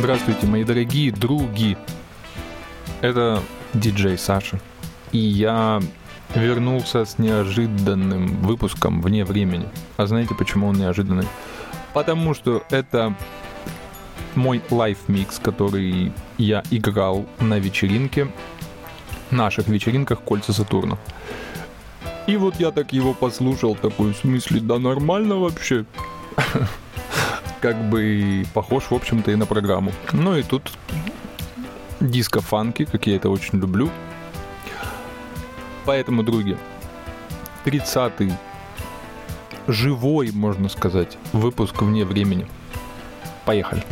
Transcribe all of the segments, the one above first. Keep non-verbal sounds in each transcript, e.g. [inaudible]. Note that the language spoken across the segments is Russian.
Здравствуйте, мои дорогие други. Это диджей Саша. И я вернулся с неожиданным выпуском вне времени. А знаете, почему он неожиданный? Потому что это мой лайф-микс, который я играл на вечеринке, наших вечеринках Кольца Сатурна. И вот я так его послушал, такой, в смысле, да нормально вообще. [laughs] Как бы похож, в общем-то, и на программу. Ну и тут диско-фанки, как я это очень люблю. Поэтому, други, 30-й живой, можно сказать, выпуск вне времени. Поехали.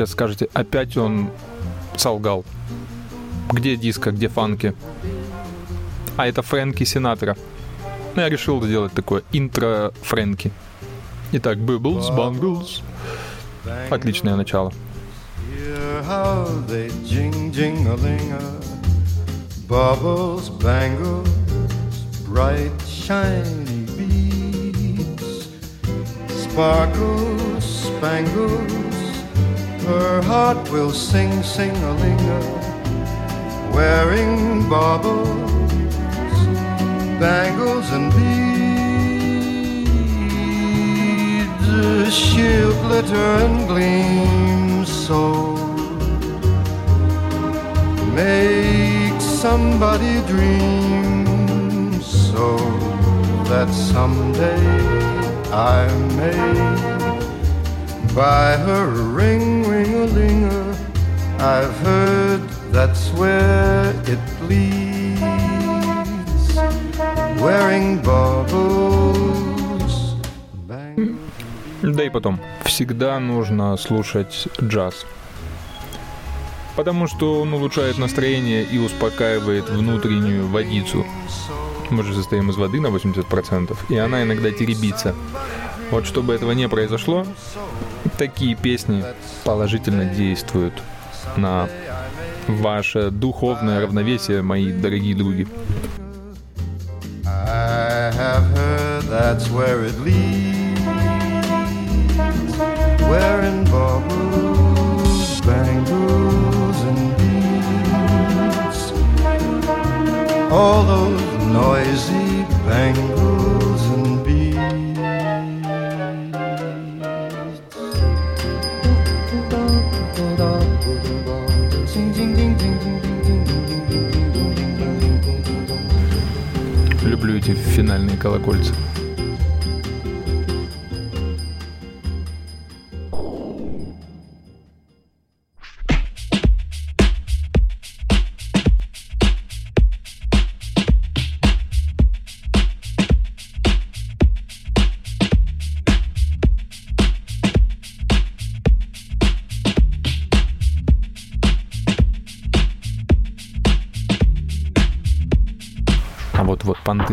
Сейчас скажете, опять он солгал. Где диско, где фанки? А это Фрэнки Синатра. Ну, я решил сделать такое интро Фрэнки. Итак, Bubbles, Bungles. Отличное начало. Bubbles, bangles, bright shiny beads, sparkles, spangles. Her heart will sing sing a ling wearing baubles, bangles and beads. She'll glitter and gleam so make somebody dream so that someday I may buy her ring, ring a linger. I've heard that's where it leads. Wearing baubles. Да и потом, всегда нужно слушать джаз. Потому что он улучшает настроение и успокаивает внутреннюю водицу. Мы же состоим из воды на 80%, и она иногда теребится. Вот чтобы этого не произошло, такие песни положительно действуют на ваше духовное равновесие, мои дорогие други. All those noisy bangles эти финальные колокольцы.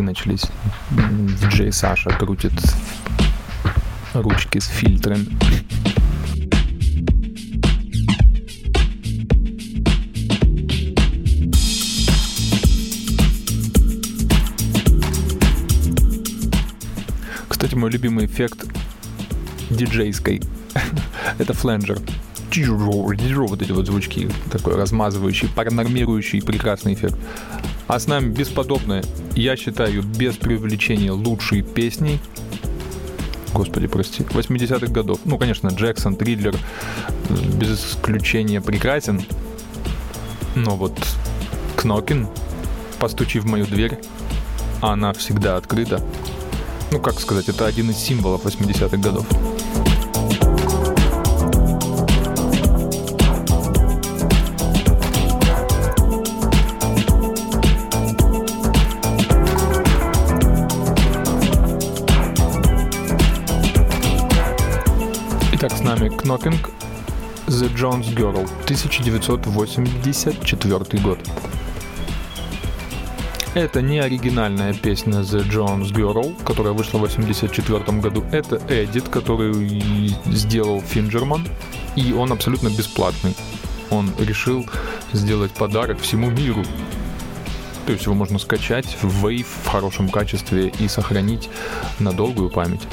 Начались. Диджей Саша крутит ручки с фильтрами. Кстати, мой любимый эффект диджейской это фленджер. Вот эти вот звучки, такой размазывающий, паранормирующий прекрасный эффект. А с нами бесподобные, я считаю, без преувеличения лучшие песни. Господи, прости. 80-х годов. Ну, конечно, Джексон, Тридлер, без исключения прекрасен. Но вот Кнокин, постучи в мою дверь, она всегда открыта. Ну, как сказать, это один из символов 80-х годов. Knocking The Jones Girl, 1984 год. Это не оригинальная песня The Jones Girl, которая вышла в 1984 году. Это эдит, который сделал Финджерман, и он абсолютно бесплатный. Он решил сделать подарок всему миру. То есть его можно скачать в Wave в хорошем качестве и сохранить на долгую память.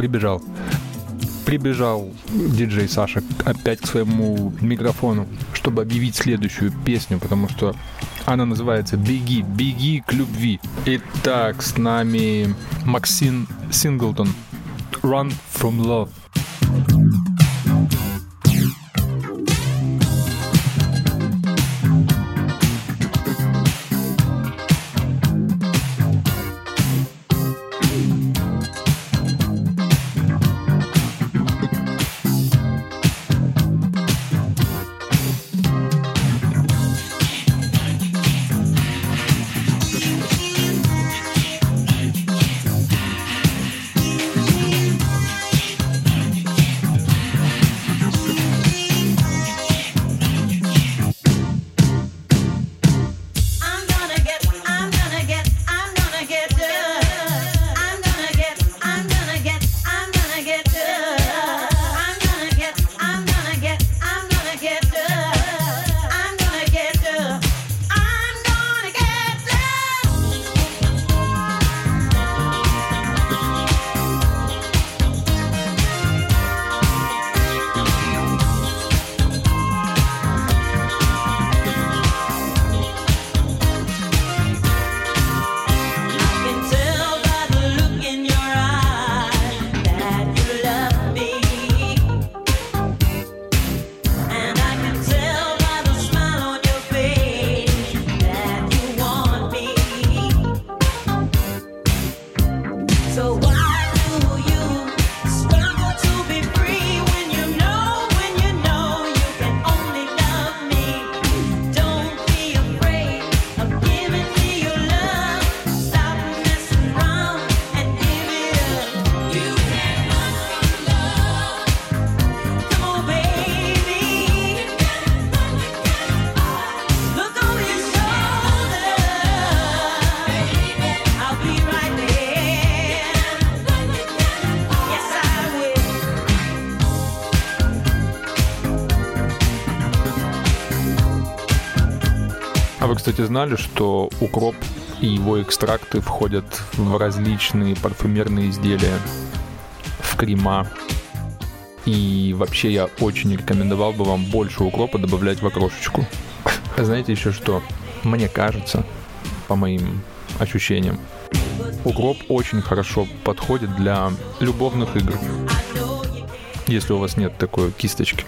Прибежал. Прибежал диджей Саша опять к своему микрофону, чтобы объявить следующую песню, потому что она называется «Беги, беги к любви». Итак, с нами Максим Синглтон «Run from Love». Знали, что укроп и его экстракты входят в различные парфюмерные изделия, в крема. И вообще я очень рекомендовал бы вам больше укропа добавлять в окрошечку. Знаете еще что? Мне кажется, по моим ощущениям, укроп очень хорошо подходит для любовных игр. Если у вас нет такой кисточки.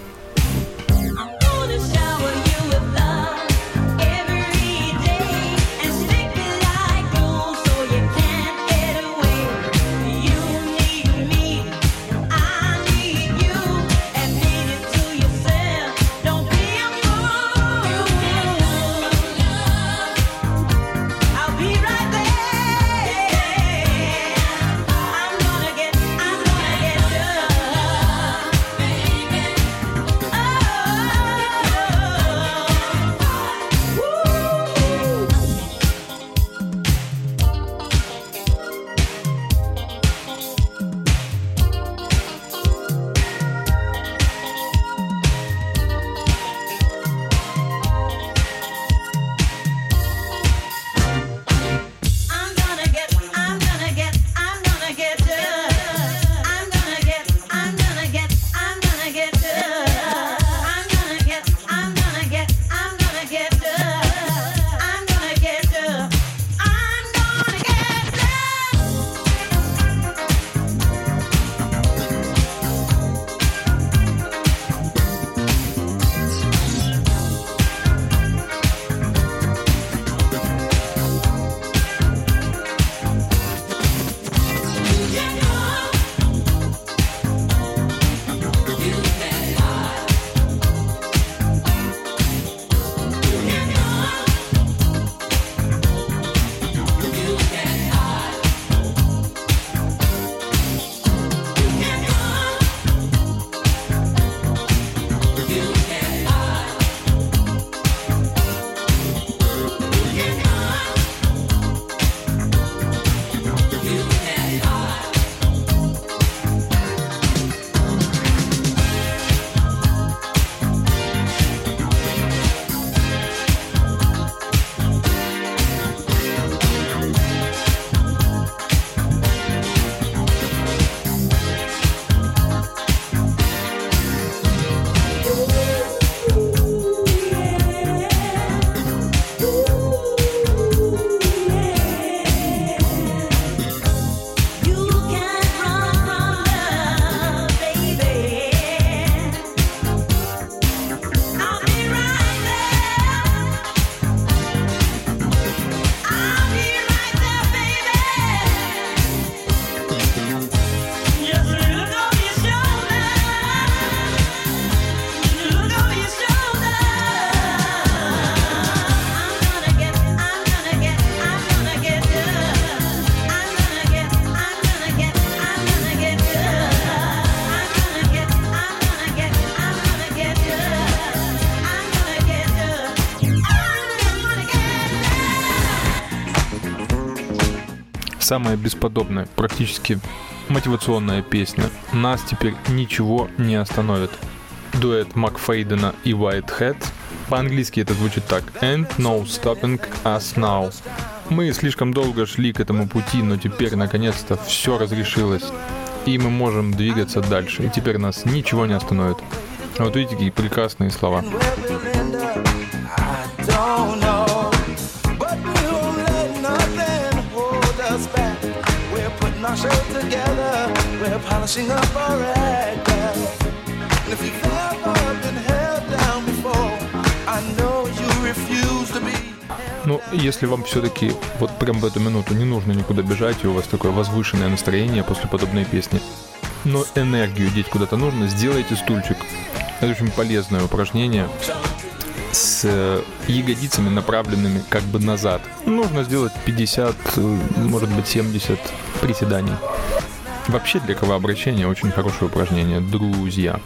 Самая бесподобная, практически мотивационная песня. Нас теперь ничего не остановит. Дуэт Макфейдена и Whitehead. По-английски это звучит так. And no stopping us now. Мы слишком долго шли к этому пути, но теперь наконец-то все разрешилось. И мы можем двигаться дальше. И теперь нас ничего не остановит. Вот видите, какие прекрасные слова. Polishing up our act. And if you've ever been held down before, I know you refuse to be. Ну, если вам все-таки вот прям в эту минуту не нужно никуда бежать, и у вас такое возвышенное настроение после подобной песни, но энергию деть куда-то нужно, сделайте стульчик. Это очень полезное упражнение с э, ягодицами направленными как бы назад. Нужно сделать 50, э, может быть 70 приседаний. Вообще для кровообращения очень хорошее упражнение, друзья.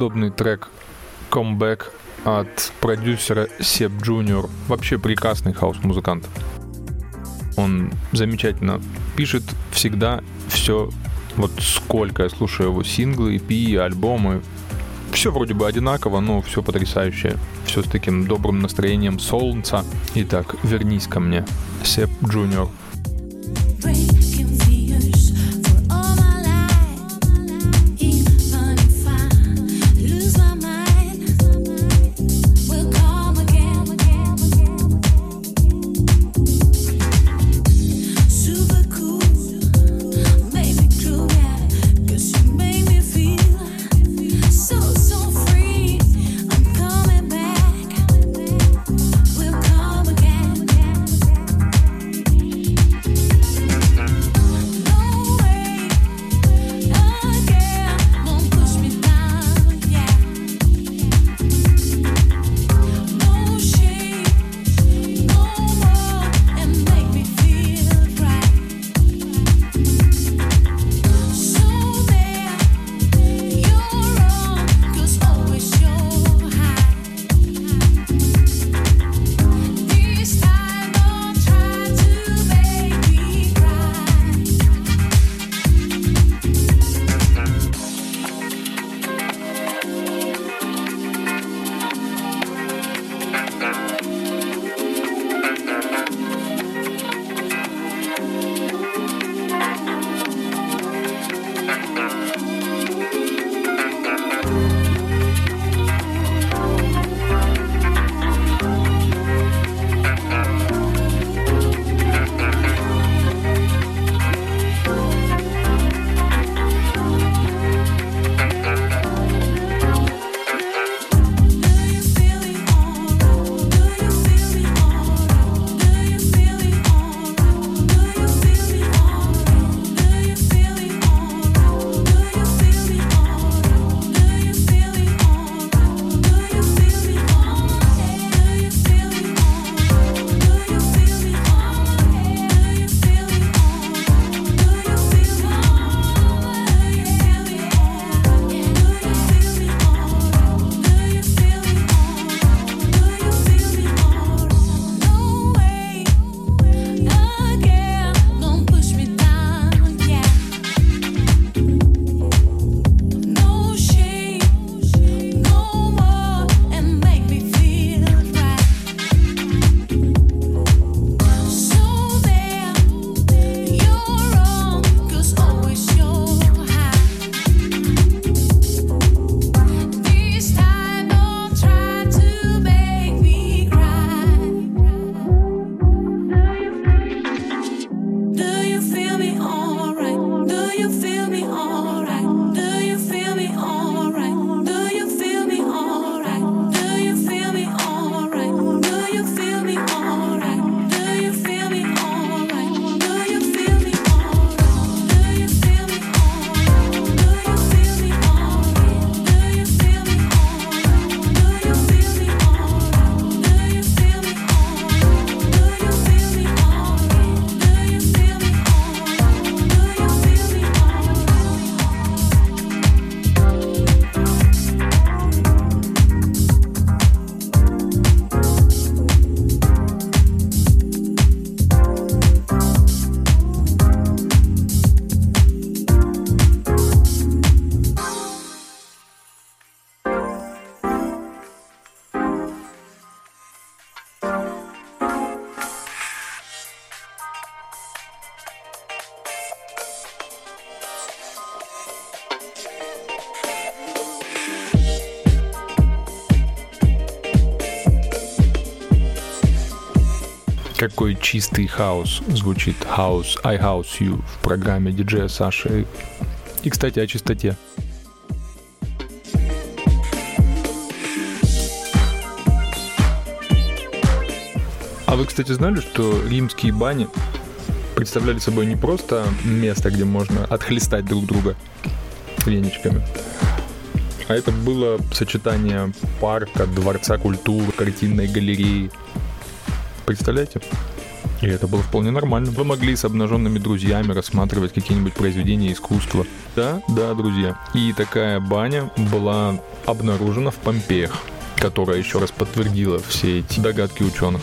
Бесподобный трек «Comeback» от продюсера Seb Junior. Вообще прекрасный хаус-музыкант. Он замечательно пишет всегда все, вот сколько я слушаю его синглы, EP, альбомы. Все вроде бы одинаково, но все потрясающее. Все с таким добрым настроением солнца. Итак, вернись ко мне. Seb Junior. Какой чистый хаос звучит House, I House You в программе диджея Саши. И, кстати, о чистоте. А вы, кстати, знали, что римские бани представляли собой не просто место, где можно отхлестать друг друга веничками, а это было сочетание парка, дворца культуры, картинной галереи. Представляете? И это было вполне нормально. Вы могли с обнаженными друзьями рассматривать какие-нибудь произведения искусства. Да, да, друзья. И такая баня была обнаружена в Помпеях, которая еще раз подтвердила все эти догадки ученых.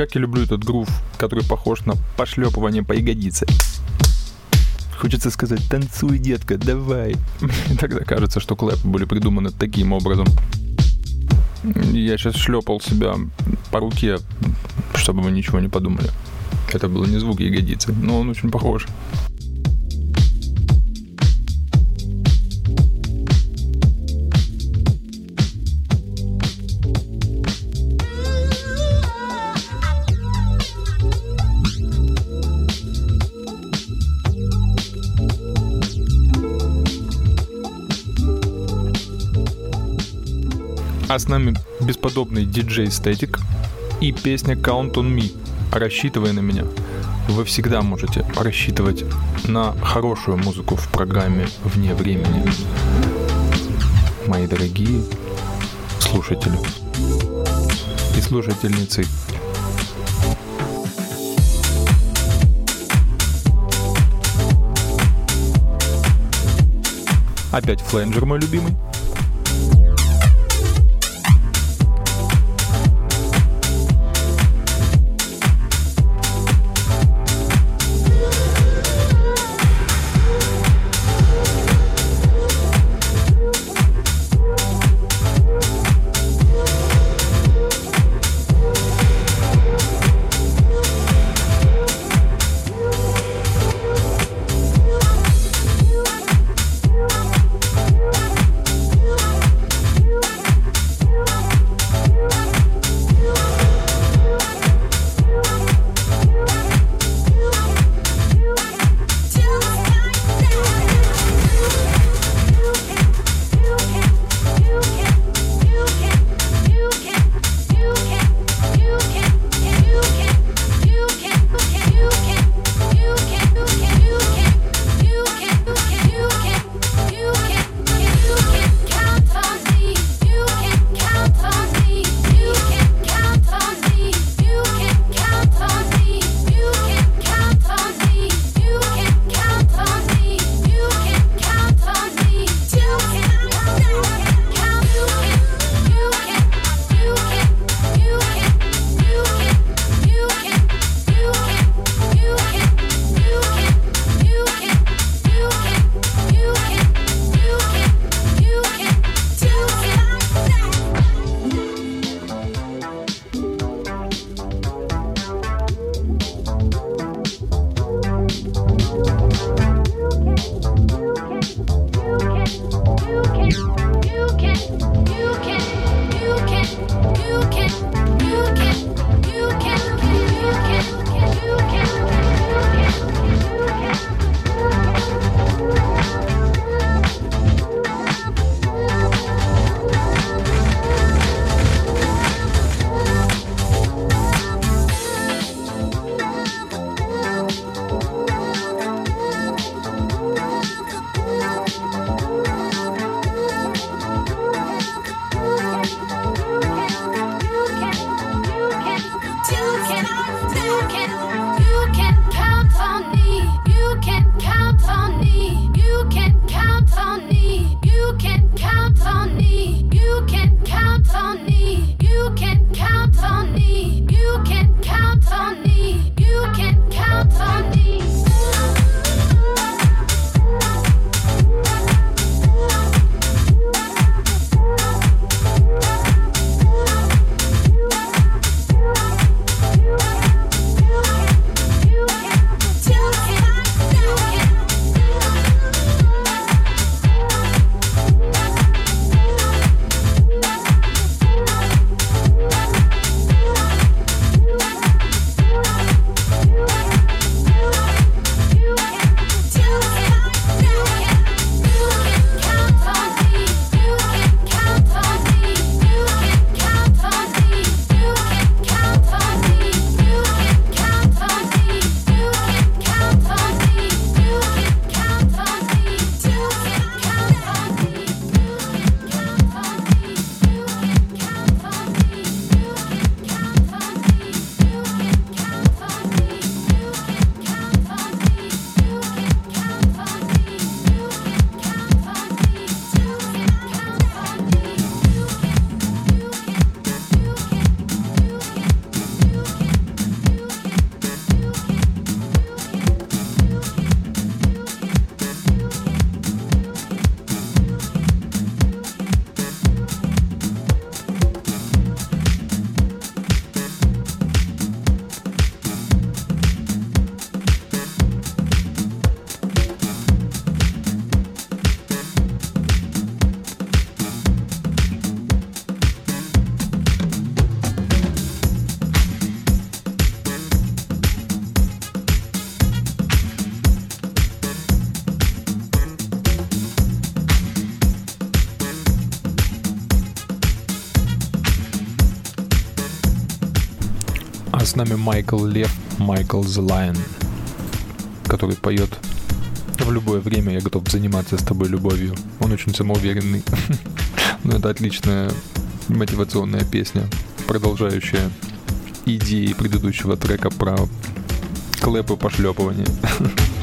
Как я люблю этот грув, который похож на пошлепывание по ягодице. Хочется сказать, танцуй, детка, давай. И [laughs] тогда кажется, что клэпы были придуманы таким образом. Я сейчас шлепал себя по руке, чтобы вы ничего не подумали. Это был не звук ягодицы, но он очень похож. А с нами бесподобный диджей Static и песня Count on Me. Рассчитывай на меня. Вы всегда можете рассчитывать на хорошую музыку в программе «Вне времени». Мои дорогие слушатели и слушательницы. Опять фленджер мой любимый. Майкл Лев, Майкл The который поет в любое время я готов заниматься с тобой любовью. Он очень самоуверенный. [laughs] Но это отличная мотивационная песня, продолжающая идеи предыдущего трека про клэпы пошлепывания. [laughs]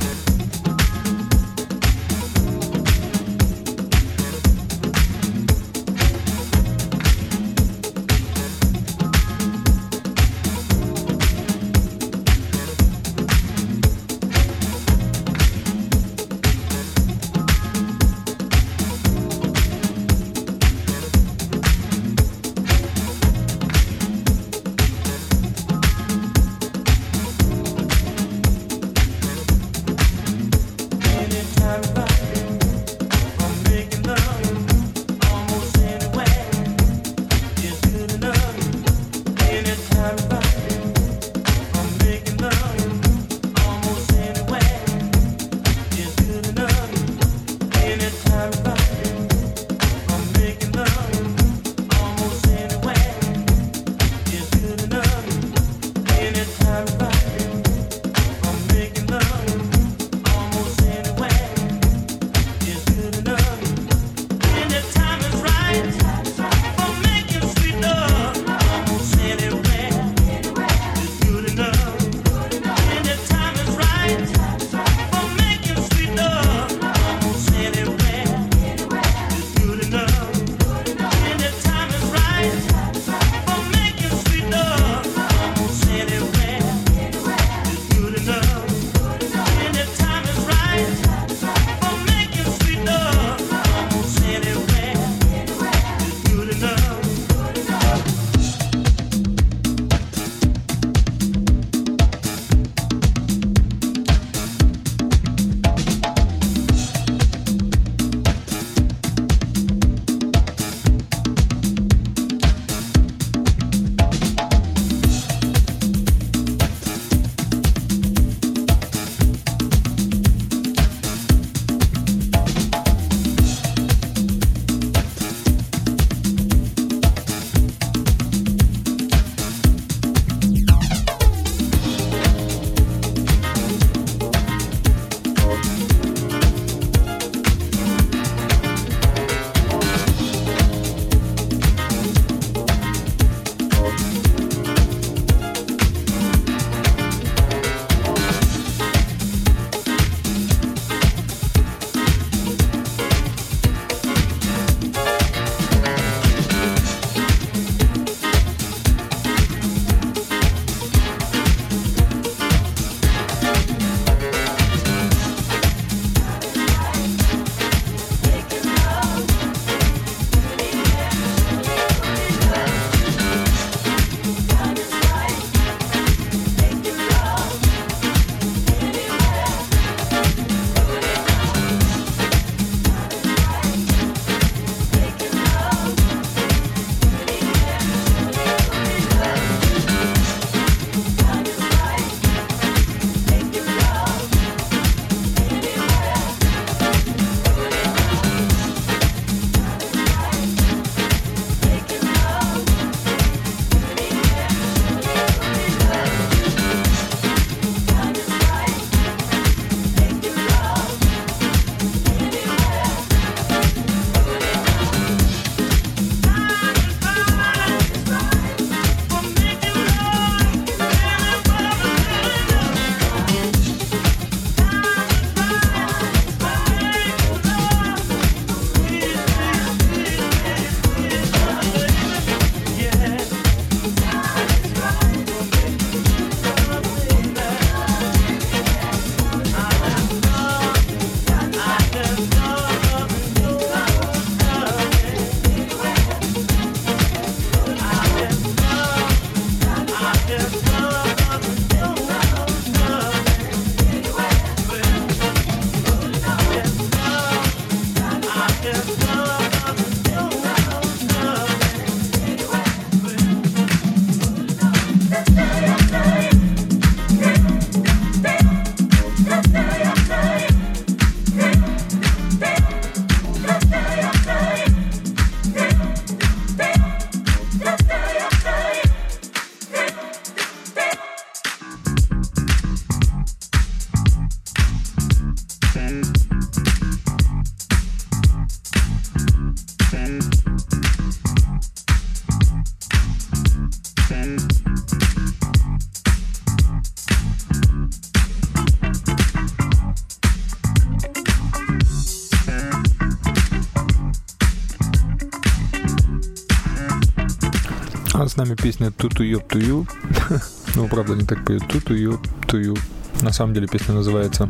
с нами песня «Туту ёб тую». [laughs] ну, правда, не так поет «Туту ёб тую». На самом деле песня называется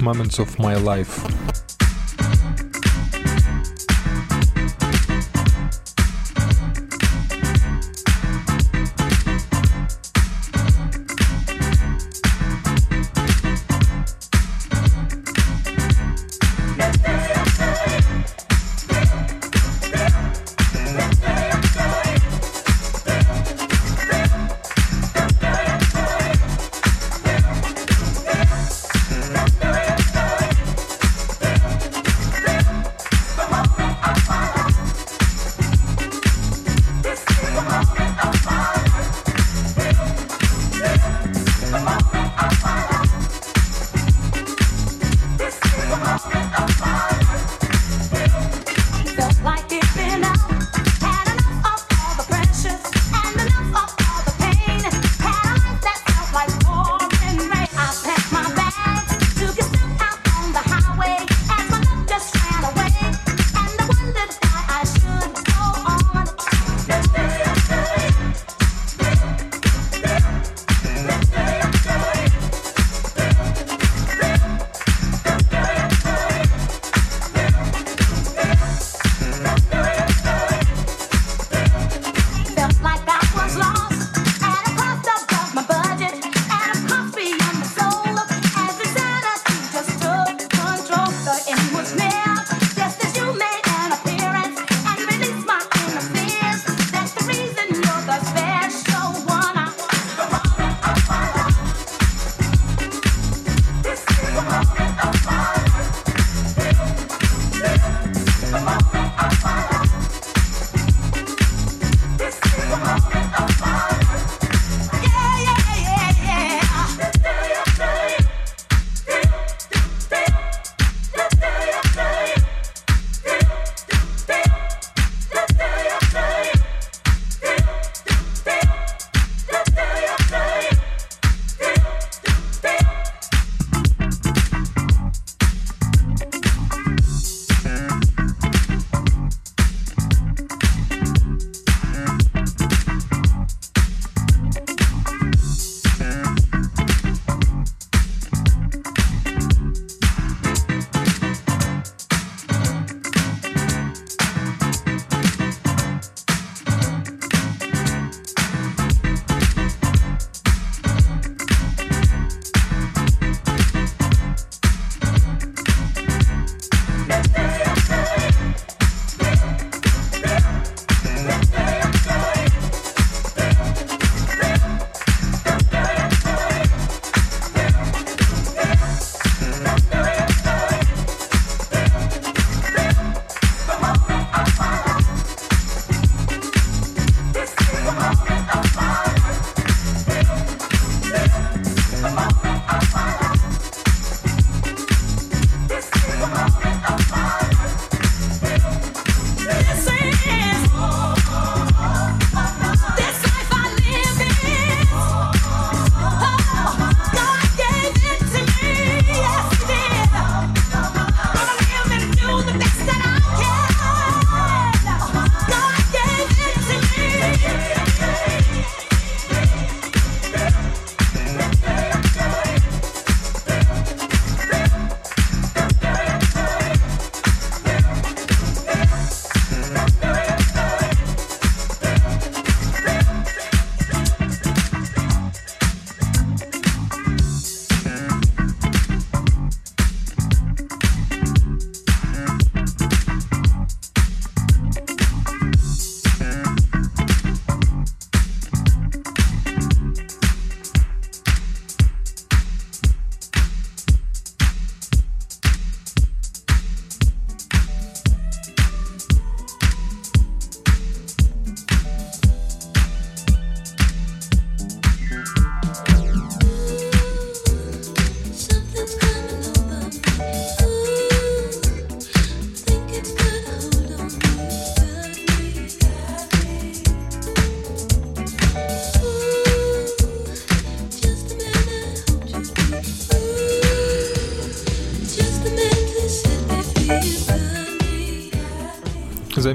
«Moments of my life».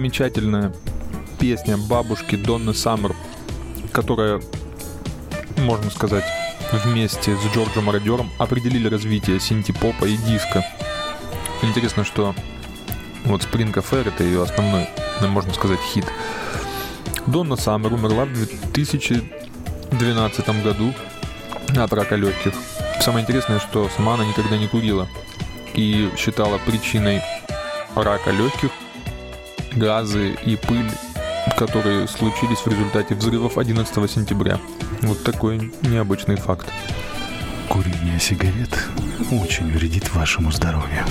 Замечательная песня бабушки Донны Саммер которая, можно сказать, вместе с Джорджем Мародером определили развитие синти-попа и диска. Интересно, что вот Spring Affair это ее основной, можно сказать, хит. Донна Саммер умерла в 2012 году от рака легких. Самое интересное, что сама она никогда не курила и считала причиной рака легких газы и пыль, которые случились в результате взрывов 11 сентября. Вот такой необычный факт. Курение сигарет очень вредит вашему здоровью.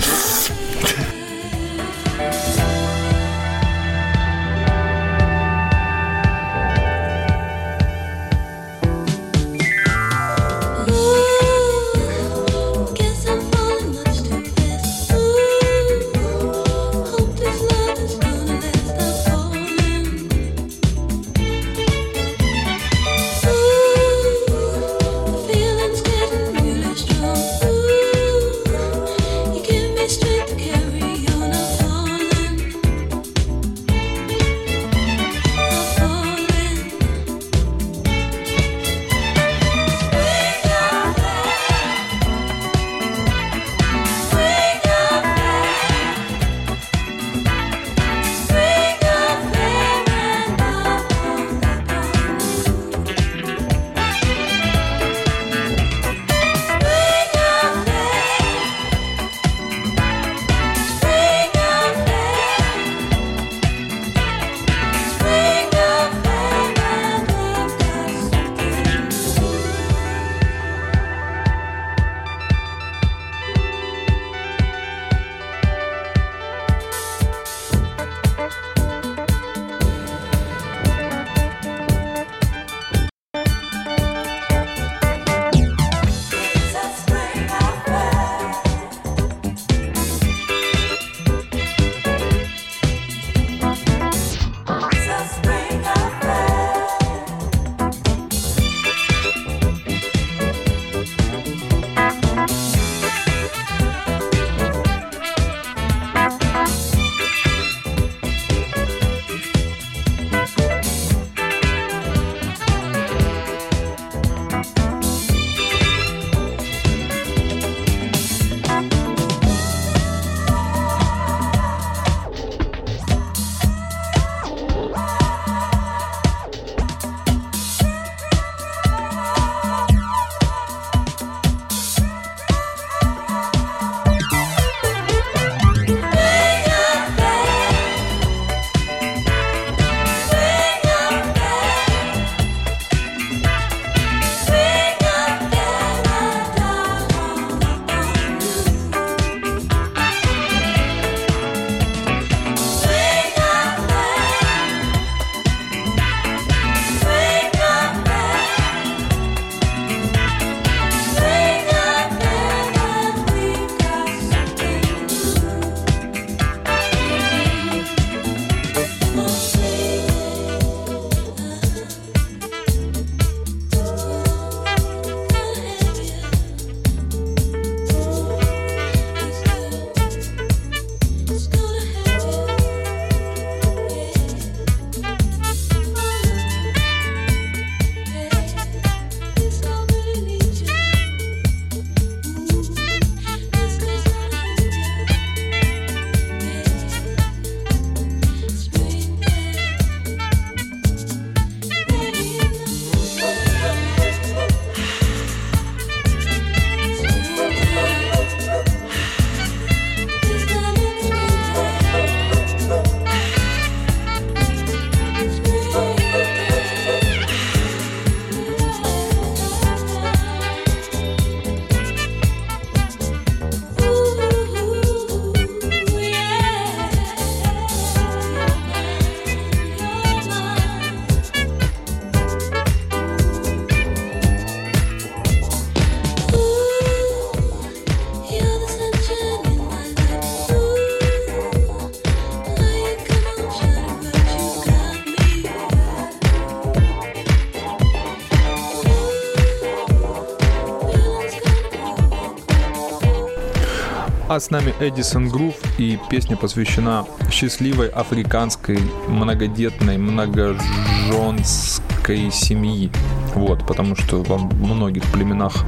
С нами Эдисон Грув, и песня посвящена счастливой африканской многодетной, многоженской семьи. Вот, потому что во многих племенах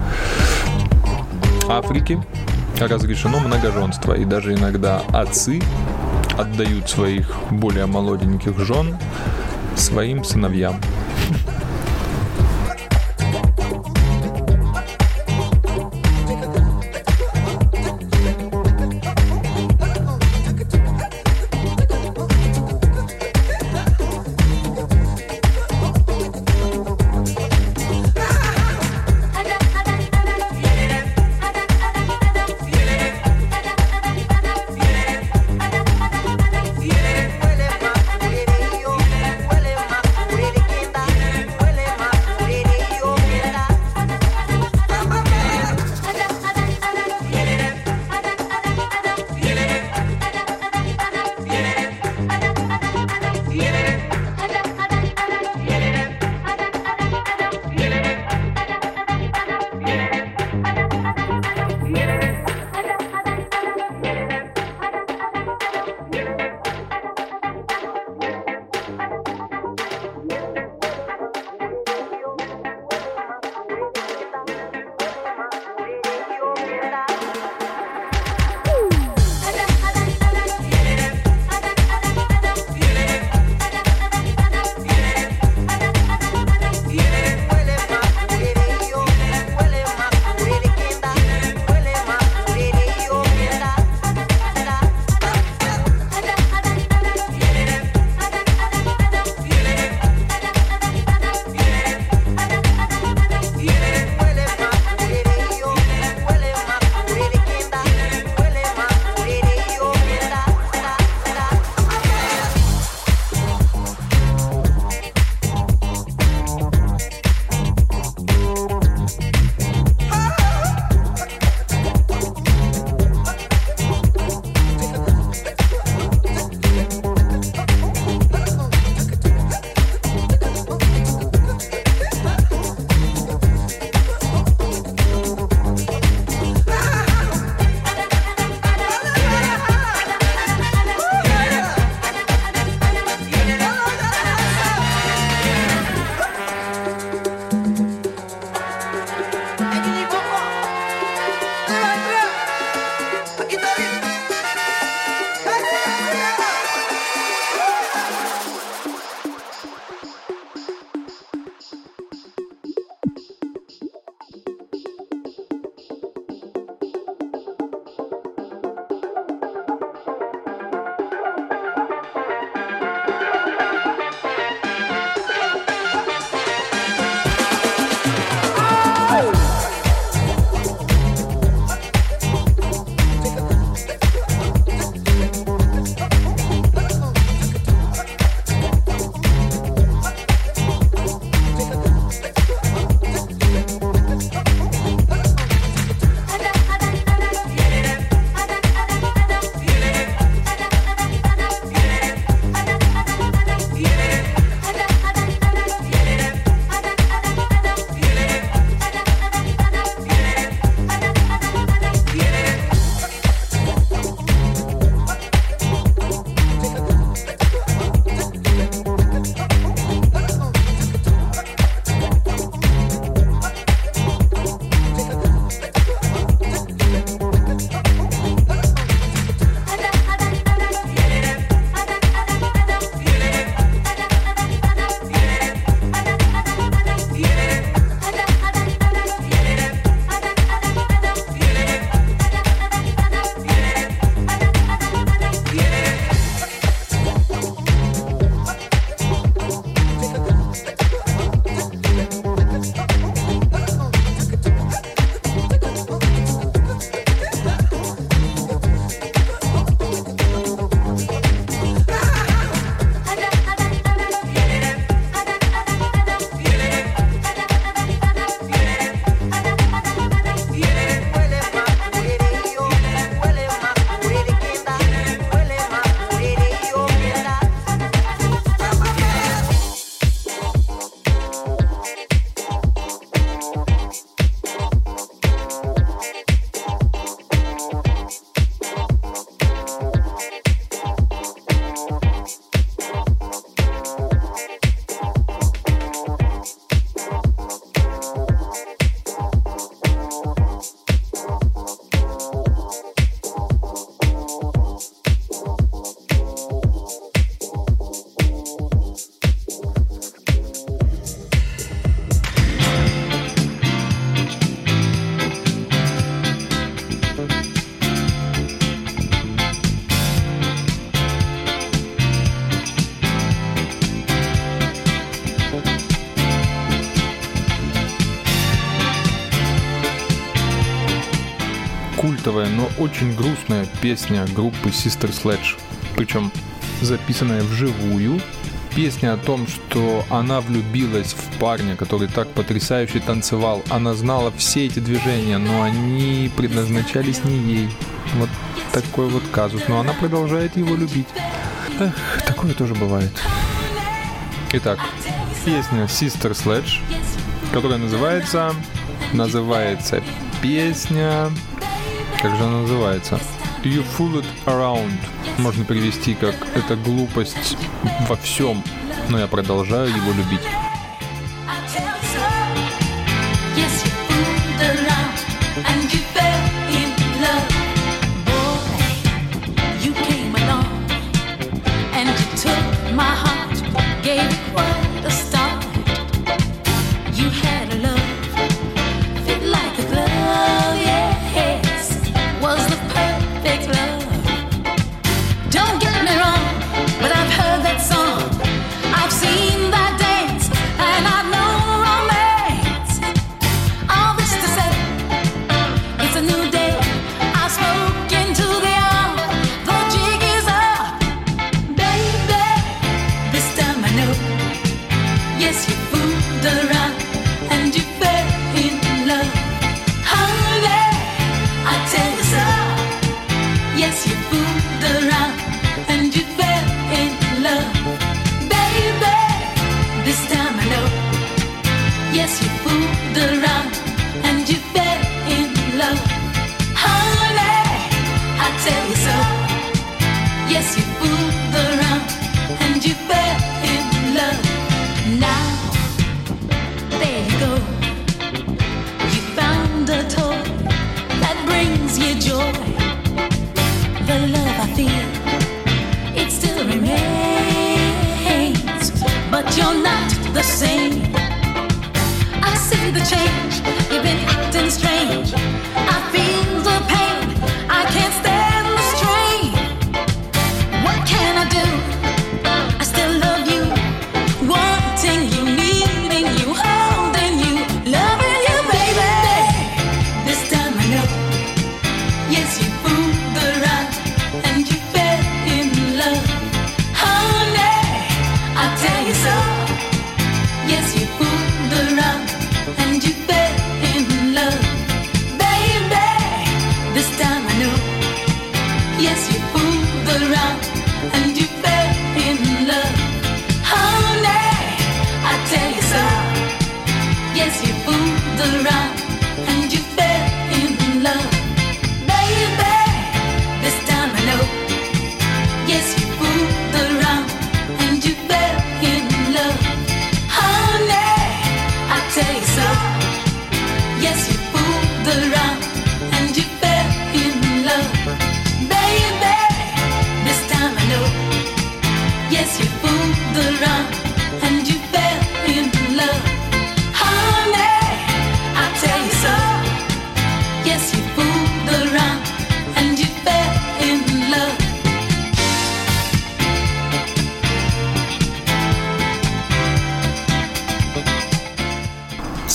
Африки разрешено многоженство, и даже иногда отцы отдают своих более молоденьких жен своим сыновьям. Но очень грустная песня группы Sister Sledge. Причем записанная вживую. Песня о том, что она влюбилась в парня, который так потрясающе танцевал. Она знала все эти движения, но они предназначались не ей. Вот такой вот казус. Но она продолжает его любить. Эх, такое тоже бывает. Итак, песня Sister Sledge, которая называется... Называется песня... Как же она называется? You Fool It Around. Можно перевести как «это глупость во всем», но я продолжаю его любить.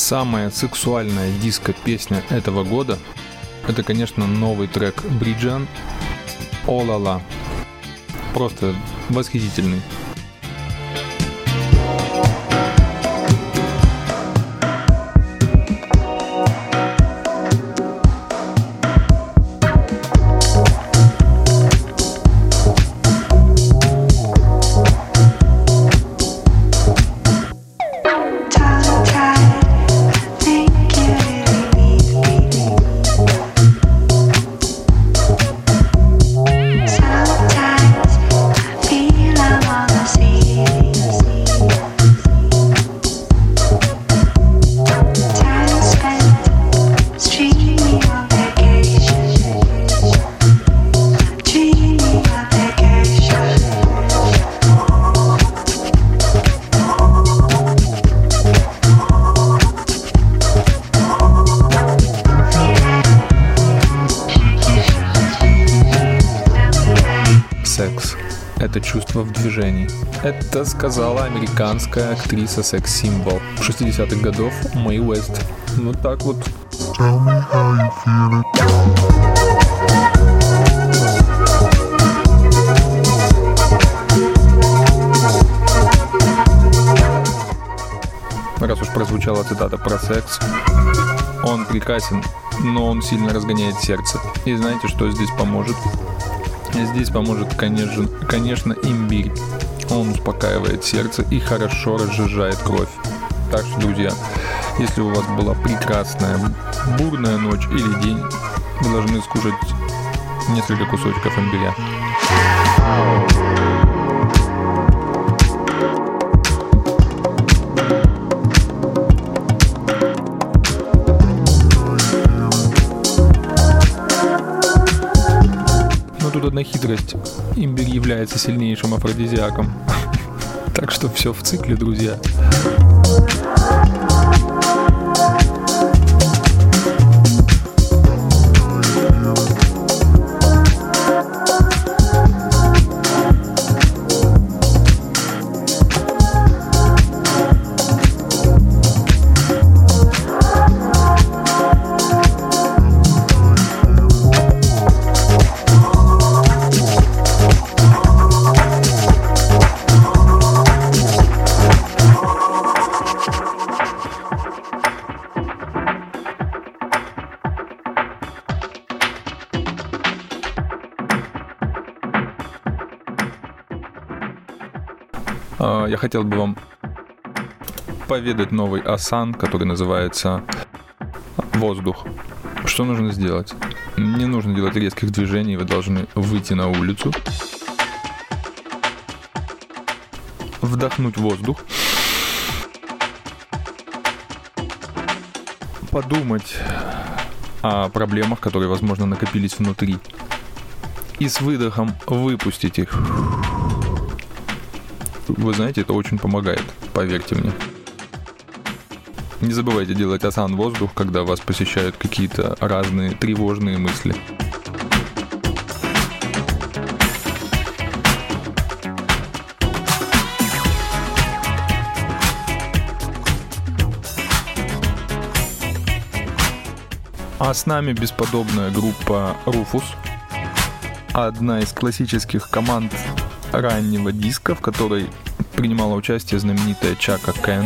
Самая сексуальная диско-песня этого года – это, конечно, новый трек Бриджан «О-ла-ла». Просто восхитительный. Это сказала американская актриса секс-символ 60-х годов Мэй Уэст. Ну так вот. Tell me how you feel it. раз уж прозвучала цитата про секс, он прекрасен, но он сильно разгоняет сердце. И знаете, что здесь поможет? Здесь поможет, конечно, конечно имбирь. Он успокаивает сердце и хорошо разжижает кровь. Так что, друзья, если у вас была прекрасная бурная ночь или день, вы должны скушать несколько кусочков имбиря. Является сильнейшим афродизиаком. [laughs] Так что все в цикле, друзья. Хотел бы вам поведать новый асан, который называется воздух. Что нужно сделать? Не нужно делать резких движений, вы должны выйти на улицу, вдохнуть воздух, подумать о проблемах, которые, возможно, накопились внутри, и с выдохом выпустить их. Вы знаете, это очень помогает, поверьте мне. Не забывайте делать асан воздух, когда вас посещают какие-то разные тревожные мысли. А с нами бесподобная группа Rufus, одна из классических команд раннего диска, в которой принимала участие знаменитая Чака Кен.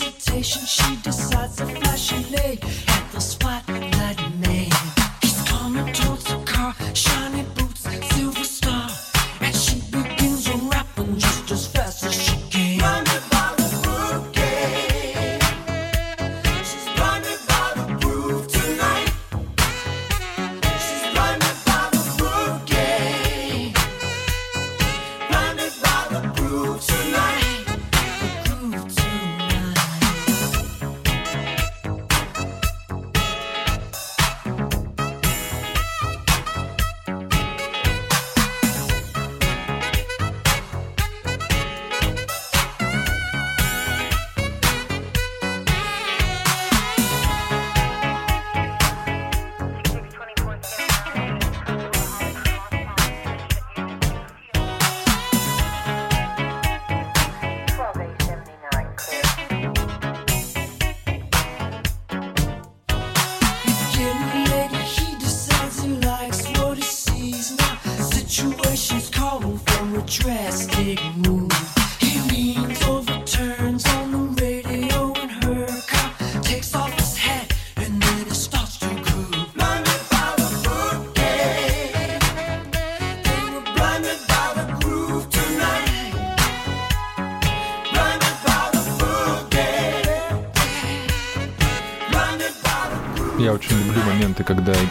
Hesitation, she decides to flash a leg at the spotlight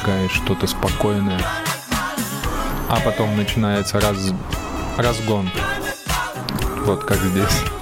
играешь что-то спокойное, а потом начинается раз, разгон. Вот как здесь.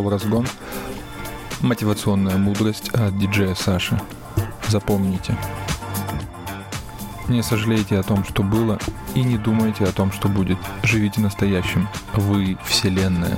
Пошел разгон, мотивационная мудрость от диджея Саши. Запомните. Не сожалейте о том, что было, и не думайте о том, что будет. Живите настоящим. Вы — Вселенная.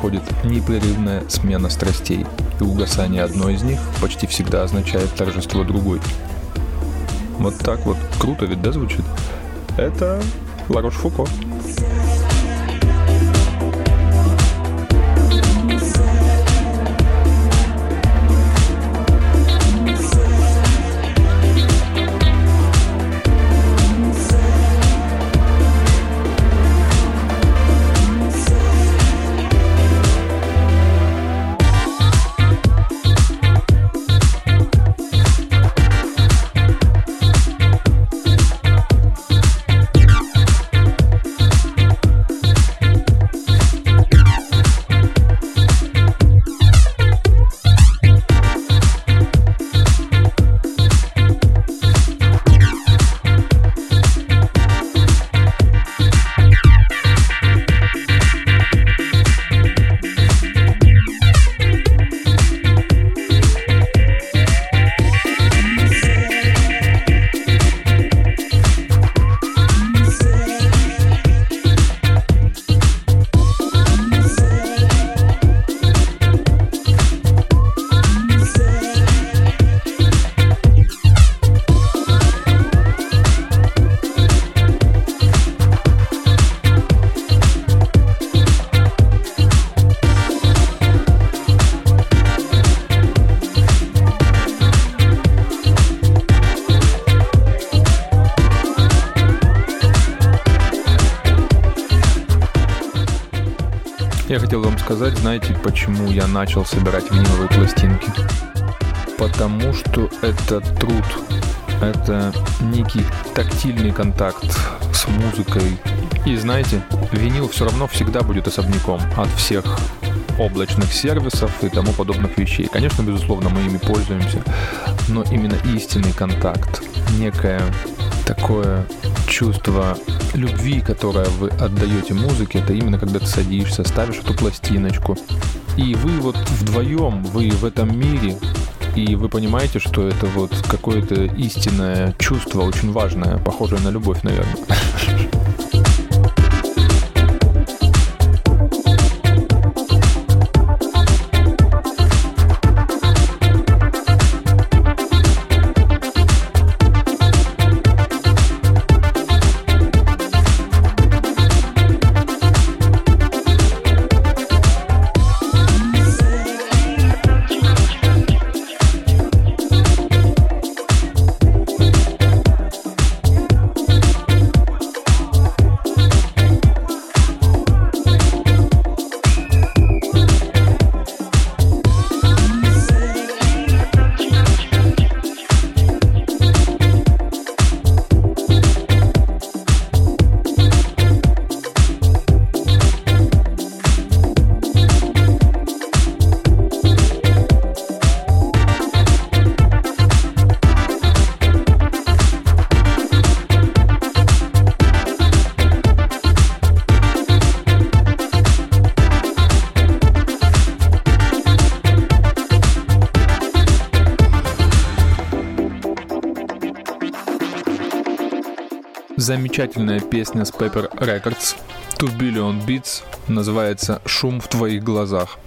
Происходит непрерывная смена страстей, и угасание одной из них почти всегда означает торжество другой. Вот так вот круто ведь, да, звучит? Это Ларош Фуко. Я начал собирать виниловые пластинки? Потому что это труд, это некий тактильный контакт с музыкой. И знаете, винил все равно всегда будет особняком от всех облачных сервисов и тому подобных вещей. Конечно, безусловно, мы ими пользуемся, но именно истинный контакт, некое такое чувство любви, которое вы отдаете музыке, это именно когда ты садишься, ставишь эту пластиночку, и вы вот вдвоем, вы в этом мире, и вы понимаете, что это вот какое-то истинное чувство, очень важное, похожее на любовь, наверное. Замечательная песня с Pepper Records Two Billion Beats называется «Шум в твоих глазах».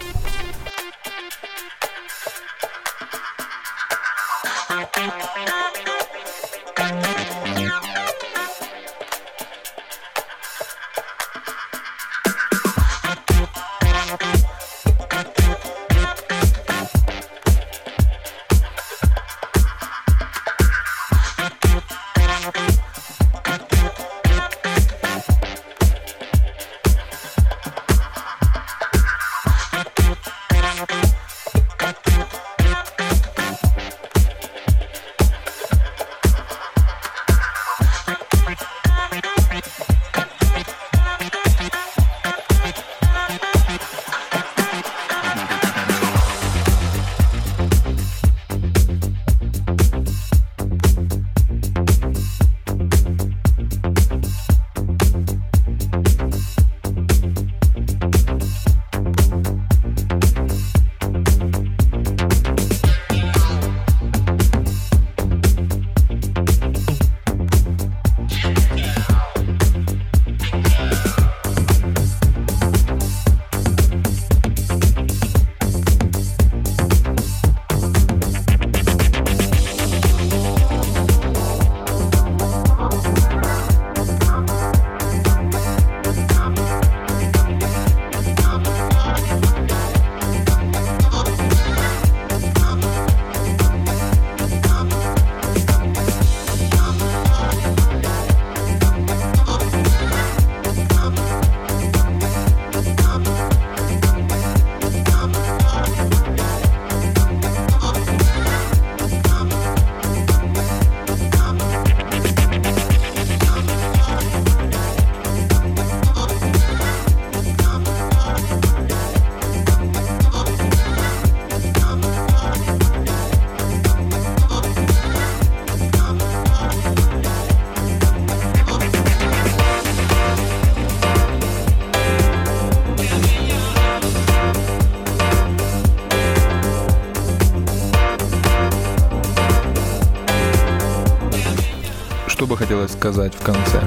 Сказать в конце?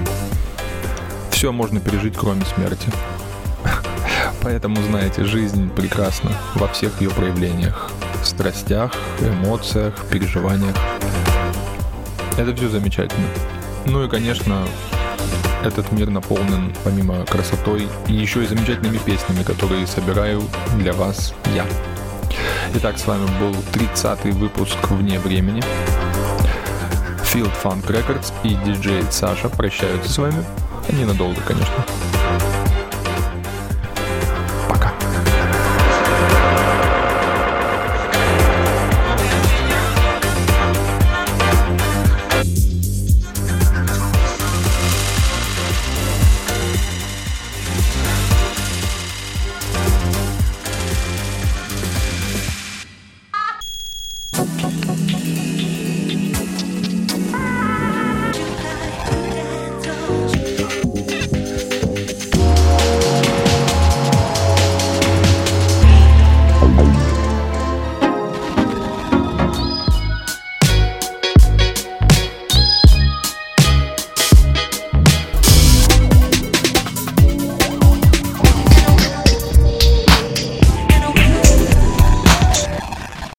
Все можно пережить, кроме смерти. Поэтому, знаете, жизнь прекрасна во всех ее проявлениях. Страстях, эмоциях, переживаниях. Это все замечательно. Ну и, конечно, этот мир наполнен, помимо красотой, еще и замечательными песнями, которые собираю для вас я. Итак, с вами был 30-й выпуск «Вне времени». Field Funk Records и диджей Саша прощаются с вами. Ненадолго, конечно.